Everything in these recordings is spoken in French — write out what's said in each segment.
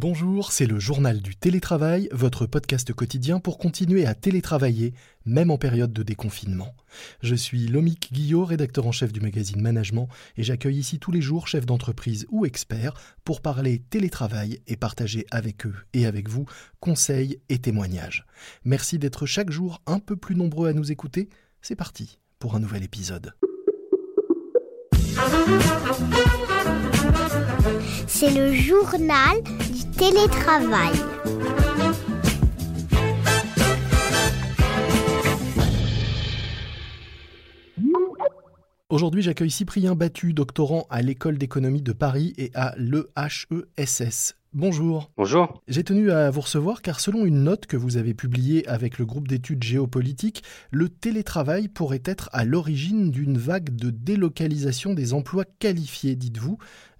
Bonjour, c'est le journal du télétravail, votre podcast quotidien pour continuer à télétravailler, même en période de déconfinement. Je suis Lomique Guillot, rédacteur en chef du magazine Management, et j'accueille ici tous les jours chefs d'entreprise ou experts pour parler télétravail et partager avec eux et avec vous conseils et témoignages. Merci d'être chaque jour un peu plus nombreux à nous écouter. C'est parti pour un nouvel épisode. C'est le journal télétravail. Aujourd'hui, j'accueille Cyprien Battu, doctorant à l'école d'économie de Paris et à l'EHESS. Bonjour. Bonjour. J'ai tenu à vous recevoir car selon une note que vous avez publiée avec le groupe d'études géopolitiques, le télétravail pourrait être à l'origine d'une vague de délocalisation des emplois qualifiés, dites-vous.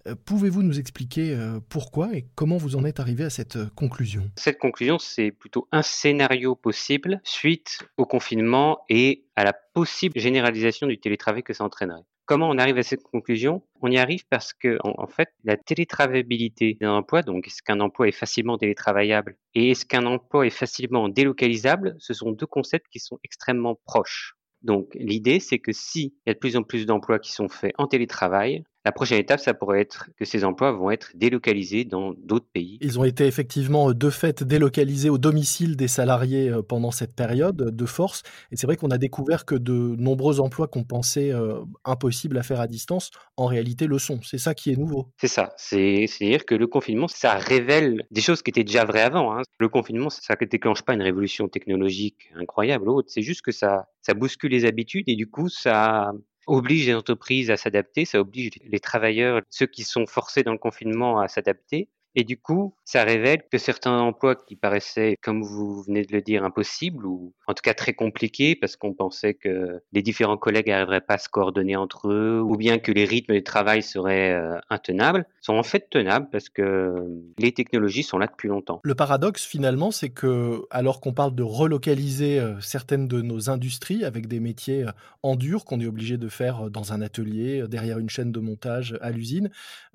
Euh, Pouvez-vous nous expliquer euh, pourquoi et comment vous en êtes arrivé à cette euh, conclusion? Cette conclusion, c'est plutôt un scénario possible suite au confinement et à la possible généralisation du télétravail que ça entraînerait. Comment on arrive à cette conclusion? On y arrive parce que, en, fait, la télétravaillabilité d'un emploi, donc est-ce qu'un emploi est facilement télétravaillable et est-ce qu'un emploi est facilement délocalisable, ce sont deux concepts qui sont extrêmement proches. Donc l'idée, c'est que s'il y a de plus en plus d'emplois qui sont faits en télétravail, la prochaine étape, ça pourrait être que ces emplois vont être délocalisés dans d'autres pays. Ils ont été effectivement de fait délocalisés au domicile des salariés euh, pendant cette période de force. Et c'est vrai qu'on a découvert que de nombreux emplois qu'on pensait euh, impossibles à faire à distance, en réalité le sont. C'est ça qui est nouveau. C'est ça. C'est-à-dire que le confinement, ça révèle des choses qui étaient déjà vraies avant. Hein. Le confinement, ça ne déclenche pas une révolution technologique incroyable ou autre. C'est juste que ça, ça bouscule les habitudes et du coup, ça oblige les entreprises à s'adapter, ça oblige les travailleurs, ceux qui sont forcés dans le confinement à s'adapter. Et du coup, ça révèle que certains emplois qui paraissaient, comme vous venez de le dire, impossibles ou en tout cas très compliqués parce qu'on pensait que les différents collègues n'arriveraient pas à se coordonner entre eux ou bien que les rythmes de travail seraient euh, intenables, sont en fait tenables parce que les technologies sont là depuis longtemps. Le paradoxe finalement, c'est que alors qu'on parle de relocaliser euh, certaines de nos industries avec des métiers euh, en dur qu'on est obligé de faire dans un atelier, derrière une chaîne de montage à l'usine,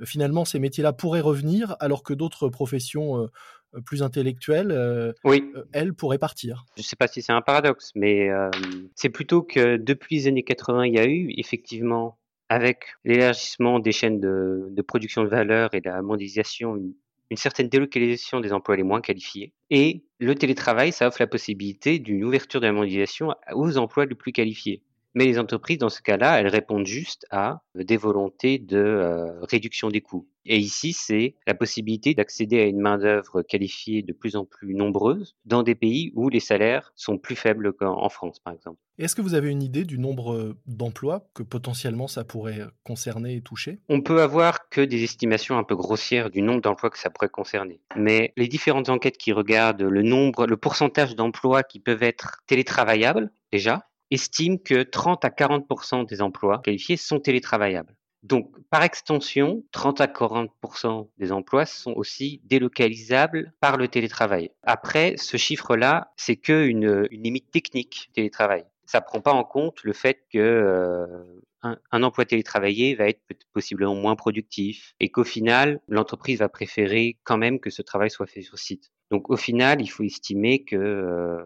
finalement ces métiers-là pourraient revenir alors que d'autres professions euh, plus intellectuelles, euh, Oui, euh, elles, pourraient partir. je ne sais pas si c'est un paradoxe, mais euh, c'est plutôt que depuis les années 80, il y a eu effectivement, avec l'élargissement des chaînes de, de production de valeur et la mondialisation, une, une certaine délocalisation des emplois les moins qualifiés. Et le télétravail, ça offre la possibilité d'une ouverture de la mondialisation aux emplois les plus qualifiés. Mais les entreprises, dans ce cas-là, elles répondent juste à des volontés de euh, réduction des coûts. Et ici, c'est la possibilité d'accéder à une main-d'œuvre qualifiée de plus en plus nombreuse dans des pays où les salaires sont plus faibles qu'en en France, par exemple. Est-ce que vous avez une idée du nombre euh, d'emplois que potentiellement ça pourrait concerner et toucher? On peut avoir que des estimations un peu grossières du nombre d'emplois que ça pourrait concerner. Mais les différentes enquêtes qui regardent le nombre, le pourcentage d'emplois qui peuvent être télétravaillables, déjà, estiment que 30 à 40% des emplois qualifiés sont télétravaillables. Donc, par extension, 30 à 40% des emplois sont aussi délocalisables par le télétravail. Après, ce chiffre-là, c'est qu'une une limite technique télétravail. Ça prend pas en compte le fait que euh, emploi télétravaillé va être possiblement moins productif et qu'au final, l'entreprise va préférer quand même que ce travail soit fait sur site. Donc, au final, il faut estimer que euh,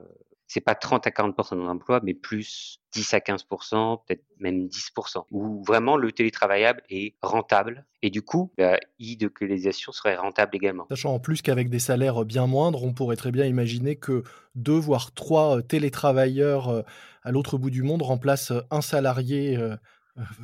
c'est pas 30 à 40 d'emploi, mais plus 10 à 15 peut-être même 10% où vraiment le télétravaillable est rentable et du coup, la e-localisation serait rentable également. Sachant en plus qu'avec des salaires bien moindres, on pourrait très bien imaginer que deux voire trois euh, télétravailleurs euh, à l'autre bout du monde remplacent euh, un salarié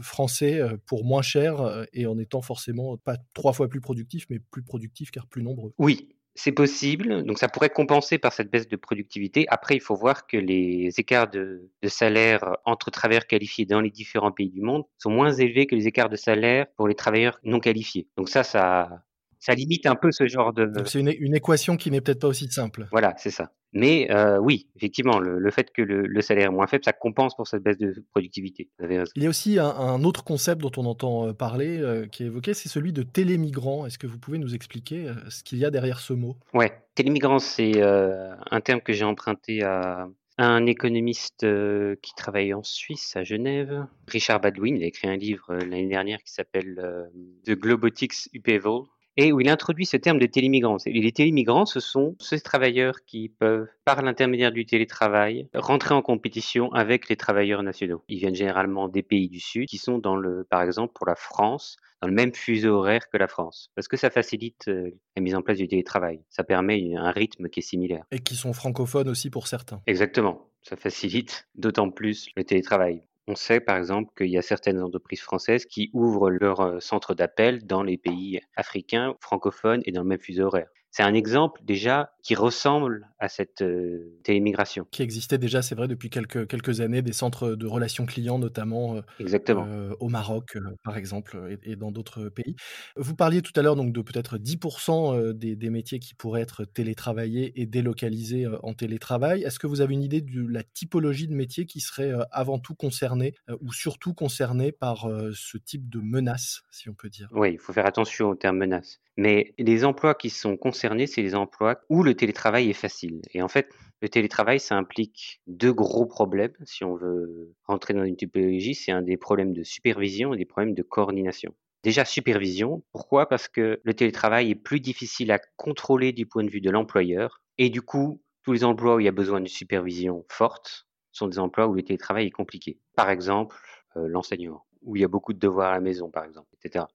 français pour moins cher et en étant forcément pas trois fois plus productif, mais plus productif car plus nombreux. Oui, c'est possible. Donc, ça pourrait compenser par cette baisse de productivité. Après, il faut voir que les écarts de, salaire entre travailleurs qualifiés dans les différents pays du monde sont moins élevés que les écarts de salaire pour les travailleurs non qualifiés. Donc ça, ça, ça limite un peu ce genre de... C'est une, une équation qui n'est peut-être pas aussi simple. Voilà, c'est ça. Mais euh, oui, effectivement, le, le fait que le, le salaire est moins faible, ça compense pour cette baisse de productivité. Vous avez raison. Il y a aussi un, un autre concept dont on entend euh, parler, euh, qui est évoqué, c'est celui de télémigrant. Est-ce que vous pouvez nous expliquer ce qu'il y a derrière ce mot? Ouais, télémigrant, c'est euh, un terme que j'ai emprunté à un économiste euh, qui travaille en Suisse, à Genève, Richard Badwin. Il a écrit un livre euh, l'année dernière qui s'appelle euh, The Globotics Upheaval. Et où il introduit ce terme de télémigrants. Et les télémigrants, ce sont ces travailleurs qui peuvent, par l'intermédiaire du télétravail, rentrer en compétition avec les travailleurs nationaux. Ils viennent généralement des pays du Sud, qui sont dans le, par exemple, pour la France, dans le même fuseau horaire que la France, parce que ça facilite euh, la mise en place du télétravail. Ça permet un rythme qui est similaire. Et qui sont francophones aussi pour certains. Exactement. Ça facilite d'autant plus le télétravail. On sait par exemple qu'il y a certaines entreprises françaises qui ouvrent leur euh, centre d'appel dans les pays africains, francophones et dans le même fuseau horaire. C'est un exemple déjà qui ressemble à cette euh, télémigration. Qui existait déjà, c'est vrai, depuis quelques, quelques années, des centres de relations clients, notamment euh, Exactement. Euh, au Maroc, par exemple, et, dans d'autres pays. Vous parliez tout à l'heure donc de peut-être 10% des, des, métiers qui pourraient être télétravaillés et délocalisés en télétravail. Est-ce que vous avez une idée de la typologie de métiers qui seraient avant tout concernés ou surtout concernés par ce type de menace, si on peut dire? Oui, il faut faire attention au terme menace. Mais les emplois qui sont concernés, c'est les emplois où le télétravail est facile. Et en fait, le télétravail, ça implique deux gros problèmes. Si on veut rentrer dans une typologie, c'est un des problèmes de supervision et des problèmes de coordination. Déjà, supervision. Pourquoi? Parce que le télétravail est plus difficile à contrôler du point de vue de l'employeur. Et du coup, tous les emplois où il y a besoin de supervision forte sont des emplois où le télétravail est compliqué. Par exemple, euh, l'enseignement, où il y a beaucoup de devoirs à la maison, par exemple, etc.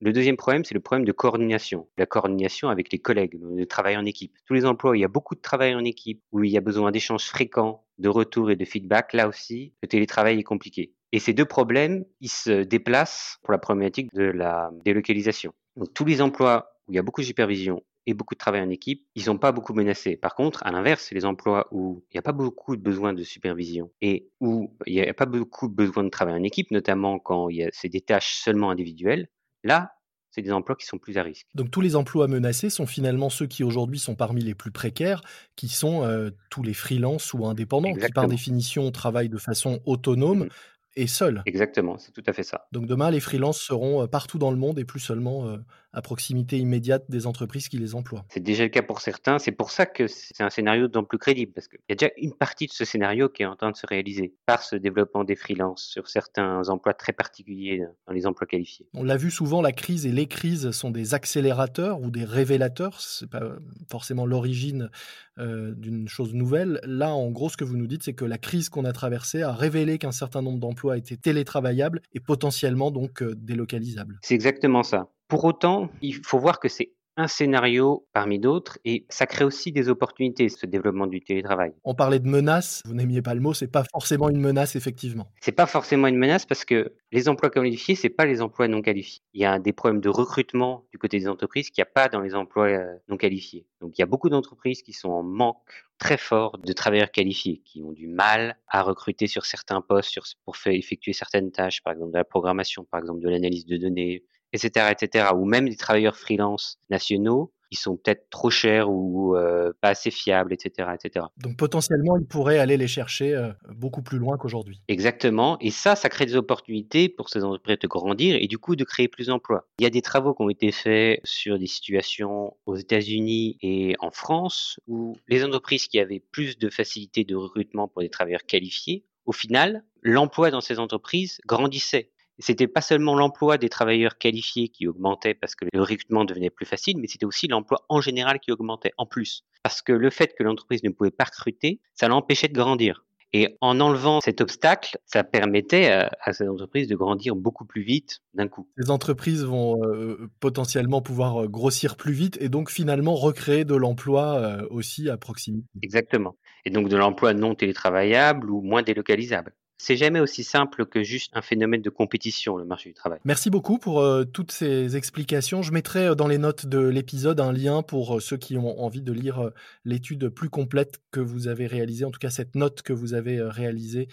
Le deuxième problème, c'est le problème de coordination. La coordination avec les collègues, le travail en équipe. Tous les emplois où il y a beaucoup de travail en équipe, où il y a besoin d'échanges fréquents, de retours et de feedback, là aussi, le télétravail est compliqué. Et ces deux problèmes, ils se déplacent pour la problématique de la délocalisation. Donc tous les emplois où il y a beaucoup de supervision et beaucoup de travail en équipe, ils sont pas beaucoup menacés. Par contre, à l'inverse, les emplois où il n'y a pas beaucoup de besoin de supervision et où il n'y a pas beaucoup de besoin de travail en équipe, notamment quand c'est des tâches seulement individuelles, Là, c'est des emplois qui sont plus à risque. Donc tous les emplois menacés sont finalement ceux qui aujourd'hui sont parmi les plus précaires, qui sont euh, tous les freelances ou indépendants, qui par définition travaillent de façon autonome. Mmh. Et seuls. Exactement, c'est tout à fait ça. Donc demain, les freelances seront euh, partout dans le monde et plus seulement euh, à proximité immédiate des entreprises qui les emploient. C'est déjà le cas pour certains. C'est pour ça que c'est un scénario d'autant plus crédible, parce qu'il y a déjà une partie de ce scénario qui est en train de se réaliser par ce développement des freelances sur certains emplois très particuliers dans les emplois qualifiés. On l'a vu souvent, la crise et les crises sont des accélérateurs ou des révélateurs. C'est pas forcément l'origine euh, d'une chose nouvelle. Là, en gros, ce que vous nous dites, c'est que la crise qu'on a traversée a révélé qu'un certain nombre d'emplois étaient télétravaillables et potentiellement donc euh, délocalisables. C'est exactement ça. Pour autant, il faut voir que c'est un scénario parmi d'autres et ça crée aussi des opportunités, ce développement du télétravail. On parlait de menace, vous n'aimiez pas le mot, c'est pas forcément une menace effectivement. C'est pas forcément une menace parce que les emplois qualifiés, c'est pas les emplois non qualifiés. Il y a des problèmes de recrutement du côté des entreprises qu'il n'y a pas dans les emplois euh, non qualifiés. Donc il y a beaucoup d'entreprises qui sont en manque très fort de travailleurs qualifiés, qui ont du mal à recruter sur certains postes pour faire effectuer certaines tâches, par exemple de la programmation, par exemple de l'analyse de données, etc., etc., ou même des travailleurs freelance nationaux, ils sont peut-être trop chers ou euh, pas assez fiables, etc., etc. Donc potentiellement, ils pourraient aller les chercher euh, beaucoup plus loin qu'aujourd'hui. Exactement. Et ça, ça crée des opportunités pour ces entreprises de grandir et du coup de créer plus d'emplois. Il y a des travaux qui ont été faits sur des situations aux États-Unis et en France où les entreprises qui avaient plus de facilité de recrutement pour des travailleurs qualifiés, au final, l'emploi dans ces entreprises grandissait c'était pas seulement l'emploi des travailleurs qualifiés qui augmentait parce que le recrutement devenait plus facile, mais c'était aussi l'emploi en général qui augmentait en plus. Parce que le fait que l'entreprise ne pouvait pas recruter, ça l'empêchait de grandir. Et en enlevant cet obstacle, ça permettait à, ces entreprises de grandir beaucoup plus vite d'un coup. Les entreprises vont euh, potentiellement pouvoir euh, grossir plus vite et donc finalement recréer de l'emploi euh, aussi à proximité. Exactement. Et donc de l'emploi non télétravaillable ou moins délocalisable. C'est jamais aussi simple que juste un phénomène de compétition, le marché du travail. Merci beaucoup pour euh, toutes ces explications. Je mettrai euh, dans les notes de l'épisode un lien pour euh, ceux qui ont envie de lire l'étude plus complète que vous avez réalisée, en tout cas cette note que vous avez réalisée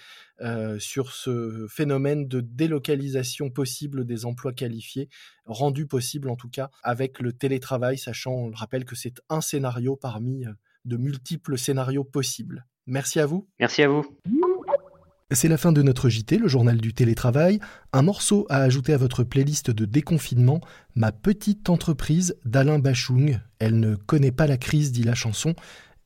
sur ce phénomène de délocalisation possible des emplois qualifiés, rendu possible en tout cas avec le télétravail, sachant, on le rappelle, que c'est un scénario parmi de multiples scénarios possibles. Merci à vous. Merci à vous. C'est la fin de notre JT, le journal du télétravail. Un morceau à ajouter à votre playlist de déconfinement, Ma petite entreprise d'Alain Bachung. Elle ne connaît pas la crise, dit la chanson.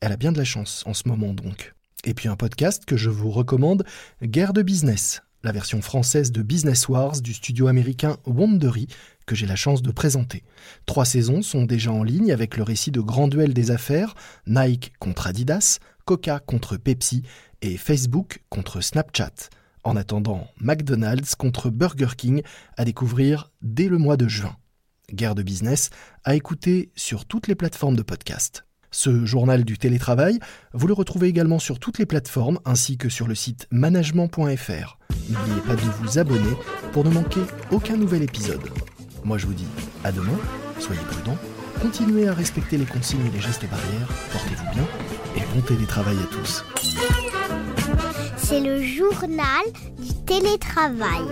Elle a bien de la chance en ce moment donc. Et puis un podcast que je vous recommande, Guerre de business, la version française de Business Wars du studio américain Wondery que j'ai la chance de présenter. Trois saisons sont déjà en ligne avec le récit de grands duels des affaires, Nike contre Adidas, Coca contre Pepsi et Facebook contre Snapchat. En attendant, McDonald's contre Burger King à découvrir dès le mois de juin. Guerre de business à écouter sur toutes les plateformes de podcast. Ce journal du télétravail, vous le retrouvez également sur toutes les plateformes ainsi que sur le site management.fr. N'oubliez pas de vous abonner pour ne manquer aucun nouvel épisode. Moi je vous dis à demain, soyez prudents, continuez à respecter les consignes et les gestes barrières, portez-vous bien et bon télétravail à tous. C'est le journal du télétravail.